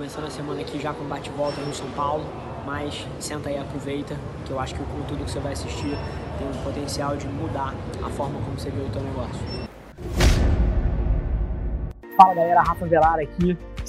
começando a semana aqui já com bate-volta no São Paulo, mas senta aí e aproveita, que eu acho que o conteúdo que você vai assistir tem o potencial de mudar a forma como você vê o teu negócio. Fala galera, Rafa Velar aqui.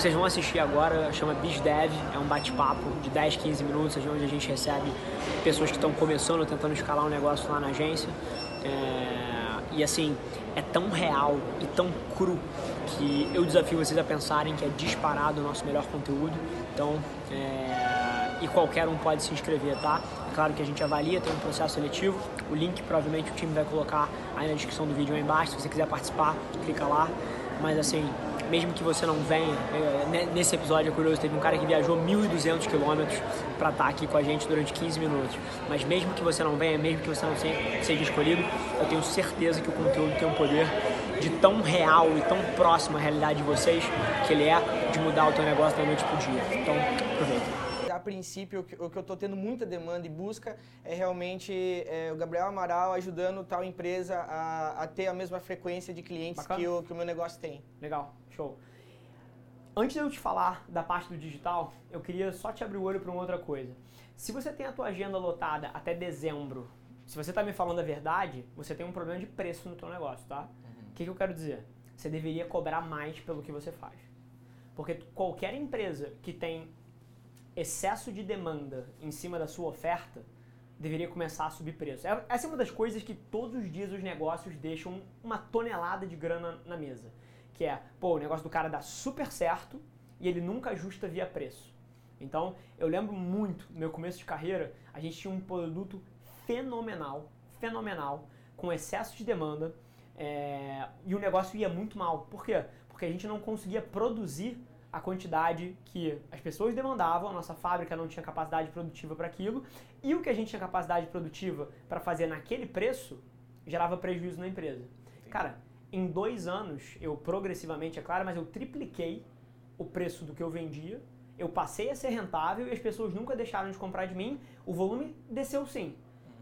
Que vocês vão assistir agora chama BizDev, é um bate-papo de 10, 15 minutos, onde a gente recebe pessoas que estão começando, tentando escalar um negócio lá na agência. É... E assim, é tão real e tão cru que eu desafio vocês a pensarem que é disparado o nosso melhor conteúdo. Então, é... e qualquer um pode se inscrever, tá? É claro que a gente avalia, tem um processo seletivo. O link provavelmente o time vai colocar aí na descrição do vídeo aí embaixo. Se você quiser participar, clica lá. Mas assim, mesmo que você não venha, é, nesse episódio é curioso, teve um cara que viajou 1.200 quilômetros para estar tá aqui com a gente durante 15 minutos. Mas mesmo que você não venha, mesmo que você não seja escolhido, eu tenho certeza que o conteúdo tem um poder de tão real e tão próximo à realidade de vocês que ele é de mudar o teu negócio da noite pro dia. Então, aproveita a princípio, o que eu estou tendo muita demanda e busca é realmente é, o Gabriel Amaral ajudando tal empresa a, a ter a mesma frequência de clientes que o, que o meu negócio tem. Legal, show. Antes de eu te falar da parte do digital, eu queria só te abrir o olho para uma outra coisa. Se você tem a tua agenda lotada até dezembro, se você está me falando a verdade, você tem um problema de preço no teu negócio, tá? O uhum. que, que eu quero dizer? Você deveria cobrar mais pelo que você faz. Porque qualquer empresa que tem excesso de demanda em cima da sua oferta, deveria começar a subir preço. É, essa é uma das coisas que todos os dias os negócios deixam uma tonelada de grana na mesa. Que é, pô, o negócio do cara dá super certo e ele nunca ajusta via preço. Então, eu lembro muito, no meu começo de carreira, a gente tinha um produto fenomenal, fenomenal, com excesso de demanda, é, e o negócio ia muito mal. Por quê? Porque a gente não conseguia produzir a quantidade que as pessoas demandavam, a nossa fábrica não tinha capacidade produtiva para aquilo, e o que a gente tinha capacidade produtiva para fazer naquele preço gerava prejuízo na empresa. Cara, em dois anos, eu progressivamente, é claro, mas eu tripliquei o preço do que eu vendia, eu passei a ser rentável e as pessoas nunca deixaram de comprar de mim, o volume desceu sim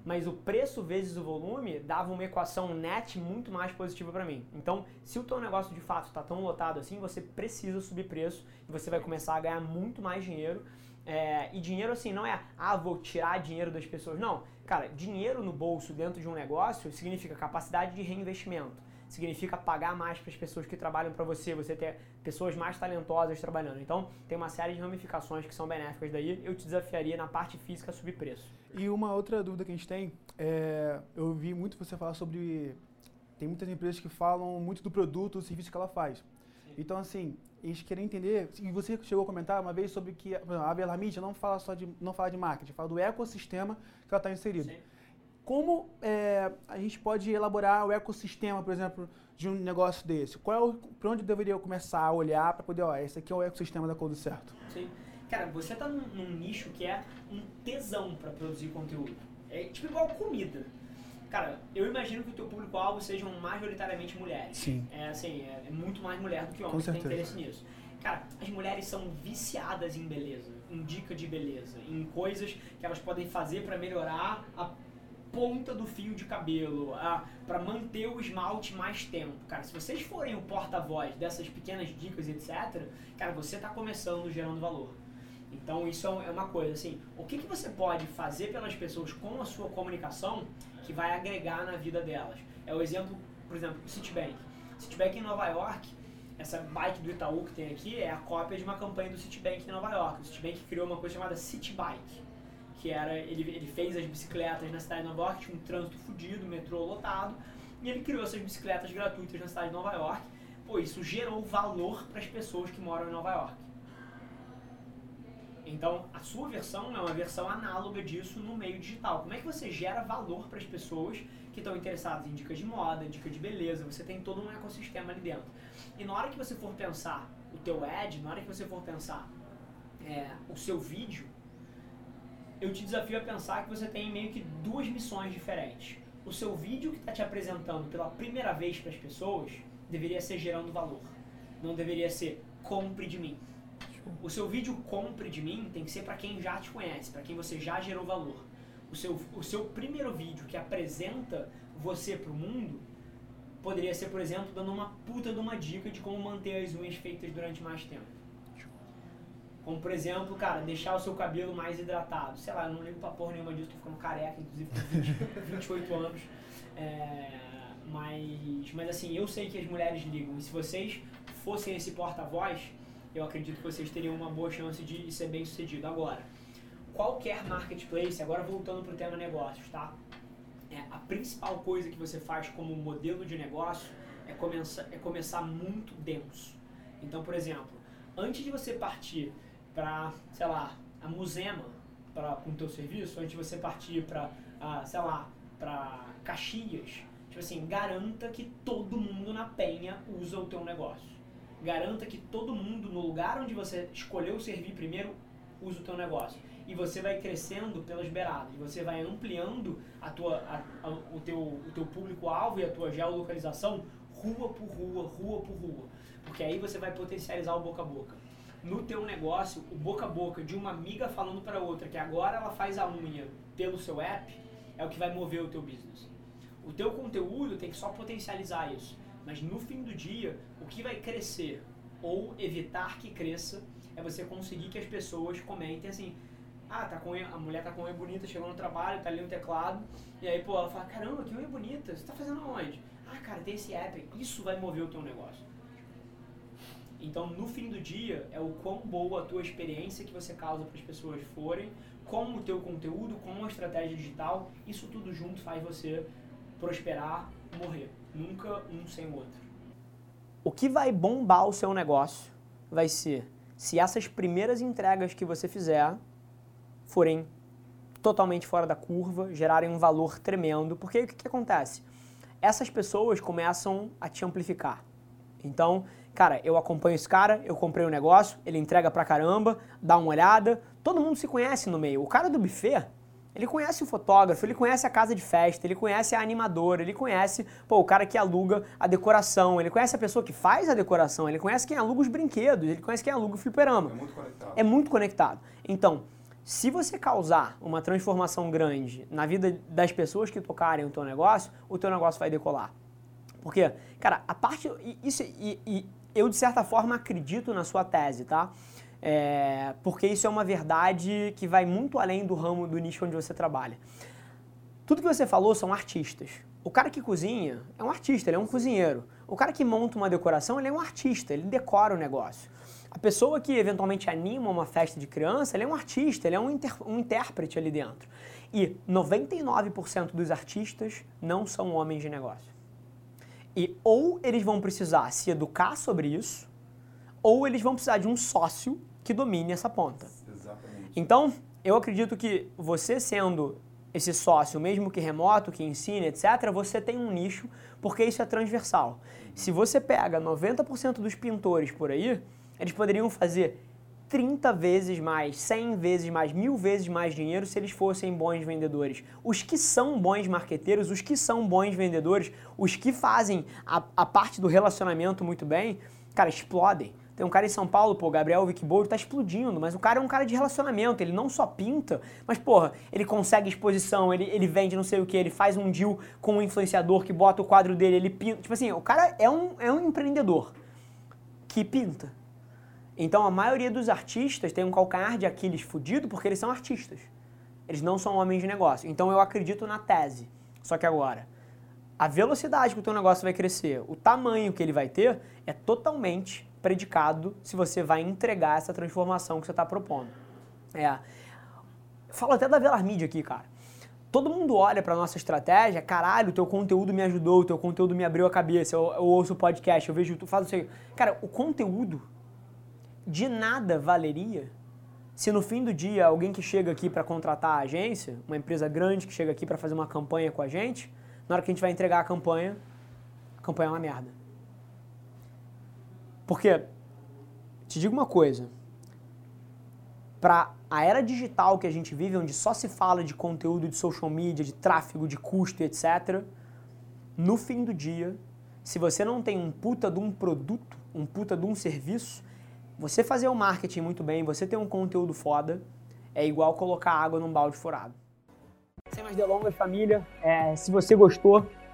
mas o preço vezes o volume dava uma equação net muito mais positiva para mim. Então, se o teu negócio de fato está tão lotado assim, você precisa subir preço e você vai começar a ganhar muito mais dinheiro. É, e dinheiro assim não é, ah, vou tirar dinheiro das pessoas. Não, cara, dinheiro no bolso dentro de um negócio significa capacidade de reinvestimento significa pagar mais para as pessoas que trabalham para você, você ter pessoas mais talentosas trabalhando. Então, tem uma série de ramificações que são benéficas daí. Eu te desafiaria na parte física a subir preço. E uma outra dúvida que a gente tem, é, eu vi muito você falar sobre tem muitas empresas que falam muito do produto, do serviço que ela faz. Sim. Então, assim, eles querem entender, e você chegou a comentar uma vez sobre que a Bela Mídia não fala só de, não fala de marketing, fala do ecossistema que ela está inserida. Sim. Como é, a gente pode elaborar o ecossistema, por exemplo, de um negócio desse? Qual é para onde eu deveria começar a olhar para poder, ó, esse aqui é o ecossistema da Code Certo? Sim. Cara, você está num, num, nicho que é um tesão para produzir conteúdo. É tipo igual comida. Cara, eu imagino que o teu público-alvo sejam majoritariamente mulheres. Sim. É assim, é, é muito mais mulher do que homem que tem interesse nisso. Cara, as mulheres são viciadas em beleza, em dica de beleza, em coisas que elas podem fazer para melhorar a ponta do fio de cabelo, para manter o esmalte mais tempo. Cara, se vocês forem o porta-voz dessas pequenas dicas, etc., cara, você está começando gerando valor. Então isso é, é uma coisa assim, o que, que você pode fazer pelas pessoas com a sua comunicação que vai agregar na vida delas? É o exemplo, por exemplo, o Citibank. Citibank em Nova York, essa bike do Itaú que tem aqui é a cópia de uma campanha do Citibank em Nova York. O Citibank criou uma coisa chamada Citibike que era ele, ele fez as bicicletas na cidade de Nova York, tinha um trânsito fodido, metrô lotado, e ele criou essas bicicletas gratuitas na cidade de Nova York. Pô, isso gerou valor para as pessoas que moram em Nova York. Então, a sua versão é uma versão análoga disso no meio digital. Como é que você gera valor para as pessoas que estão interessadas em dicas de moda, dicas de beleza? Você tem todo um ecossistema ali dentro. E na hora que você for pensar o teu ad, na hora que você for pensar é, o seu vídeo, eu te desafio a pensar que você tem meio que duas missões diferentes. O seu vídeo que está te apresentando pela primeira vez para as pessoas deveria ser gerando valor. Não deveria ser compre de mim. O seu vídeo compre de mim tem que ser para quem já te conhece, para quem você já gerou valor. O seu, o seu primeiro vídeo que apresenta você para o mundo poderia ser, por exemplo, dando uma puta de uma dica de como manter as unhas feitas durante mais tempo. Como, por exemplo, cara, deixar o seu cabelo mais hidratado. Sei lá, eu não ligo pra porra nenhuma disso, tô ficando careca, inclusive com 20, 28 anos. É, mas, mas assim, eu sei que as mulheres ligam. E se vocês fossem esse porta-voz, eu acredito que vocês teriam uma boa chance de ser bem sucedido. Agora, qualquer marketplace, agora voltando para o tema negócios, tá? É, a principal coisa que você faz como modelo de negócio é começar, é começar muito denso. Então, por exemplo, antes de você partir para, sei lá, a Musema pra, com o teu serviço, antes de você partir para, sei lá, para Caxias, tipo assim, garanta que todo mundo na Penha usa o teu negócio. Garanta que todo mundo no lugar onde você escolheu servir primeiro usa o teu negócio. E você vai crescendo pelas beiradas, você vai ampliando a tua, a, a, o teu, o teu público-alvo e a tua geolocalização rua por rua, rua por rua. Porque aí você vai potencializar o boca a boca. No teu negócio, o boca a boca de uma amiga falando para outra que agora ela faz a unha pelo seu app é o que vai mover o teu business. O teu conteúdo tem que só potencializar isso. Mas no fim do dia, o que vai crescer ou evitar que cresça é você conseguir que as pessoas comentem assim: ah, tá com a mulher tá com unha bonita, chegou no trabalho, tá ali no teclado, e aí, pô, ela fala: caramba, que unha bonita, você tá fazendo aonde? Ah, cara, tem esse app, isso vai mover o teu negócio. Então, no fim do dia, é o quão boa a tua experiência que você causa para as pessoas forem, com o teu conteúdo, com a estratégia digital, isso tudo junto faz você prosperar, morrer. Nunca um sem o outro. O que vai bombar o seu negócio vai ser se essas primeiras entregas que você fizer forem totalmente fora da curva, gerarem um valor tremendo, porque o que, que acontece? Essas pessoas começam a te amplificar. Então, cara, eu acompanho esse cara, eu comprei um negócio, ele entrega pra caramba, dá uma olhada, todo mundo se conhece no meio. O cara do buffet, ele conhece o fotógrafo, ele conhece a casa de festa, ele conhece a animadora, ele conhece pô, o cara que aluga a decoração, ele conhece a pessoa que faz a decoração, ele conhece quem aluga os brinquedos, ele conhece quem aluga o fliperama. É muito conectado. É muito conectado. Então, se você causar uma transformação grande na vida das pessoas que tocarem o teu negócio, o teu negócio vai decolar. Porque, cara, a parte. Isso, e, e eu, de certa forma, acredito na sua tese, tá? É, porque isso é uma verdade que vai muito além do ramo do nicho onde você trabalha. Tudo que você falou são artistas. O cara que cozinha é um artista, ele é um cozinheiro. O cara que monta uma decoração, ele é um artista, ele decora o negócio. A pessoa que eventualmente anima uma festa de criança, ele é um artista, ele é um, um intérprete ali dentro. E 99% dos artistas não são homens de negócio. E ou eles vão precisar se educar sobre isso, ou eles vão precisar de um sócio que domine essa ponta. Exatamente. Então, eu acredito que você sendo esse sócio, mesmo que remoto, que ensine, etc., você tem um nicho, porque isso é transversal. Se você pega 90% dos pintores por aí, eles poderiam fazer 30 vezes mais, 100 vezes mais, mil vezes mais dinheiro se eles fossem bons vendedores. Os que são bons marqueteiros, os que são bons vendedores, os que fazem a, a parte do relacionamento muito bem, cara, explodem. Tem um cara em São Paulo, pô, Gabriel Wickbold, tá explodindo, mas o cara é um cara de relacionamento, ele não só pinta, mas, porra, ele consegue exposição, ele, ele vende não sei o que, ele faz um deal com um influenciador que bota o quadro dele, ele pinta. Tipo assim, o cara é um, é um empreendedor que pinta. Então a maioria dos artistas tem um calcanhar de Aquiles fudido porque eles são artistas. Eles não são homens de negócio. Então eu acredito na tese. Só que agora, a velocidade que o teu negócio vai crescer, o tamanho que ele vai ter, é totalmente predicado se você vai entregar essa transformação que você está propondo. É. Falo até da Velar Media aqui, cara. Todo mundo olha para nossa estratégia, caralho, o teu conteúdo me ajudou, o teu conteúdo me abriu a cabeça, eu, eu ouço podcast, eu vejo, tu faz isso aí. Cara, o conteúdo de nada valeria se no fim do dia alguém que chega aqui para contratar a agência, uma empresa grande que chega aqui para fazer uma campanha com a gente, na hora que a gente vai entregar a campanha, a campanha é uma merda. Porque te digo uma coisa. Para a era digital que a gente vive, onde só se fala de conteúdo de social media, de tráfego, de custo, etc., no fim do dia, se você não tem um puta de um produto, um puta de um serviço, você fazer o marketing muito bem, você ter um conteúdo foda, é igual colocar água num balde furado. Sem mais delongas, família, é, se você gostou,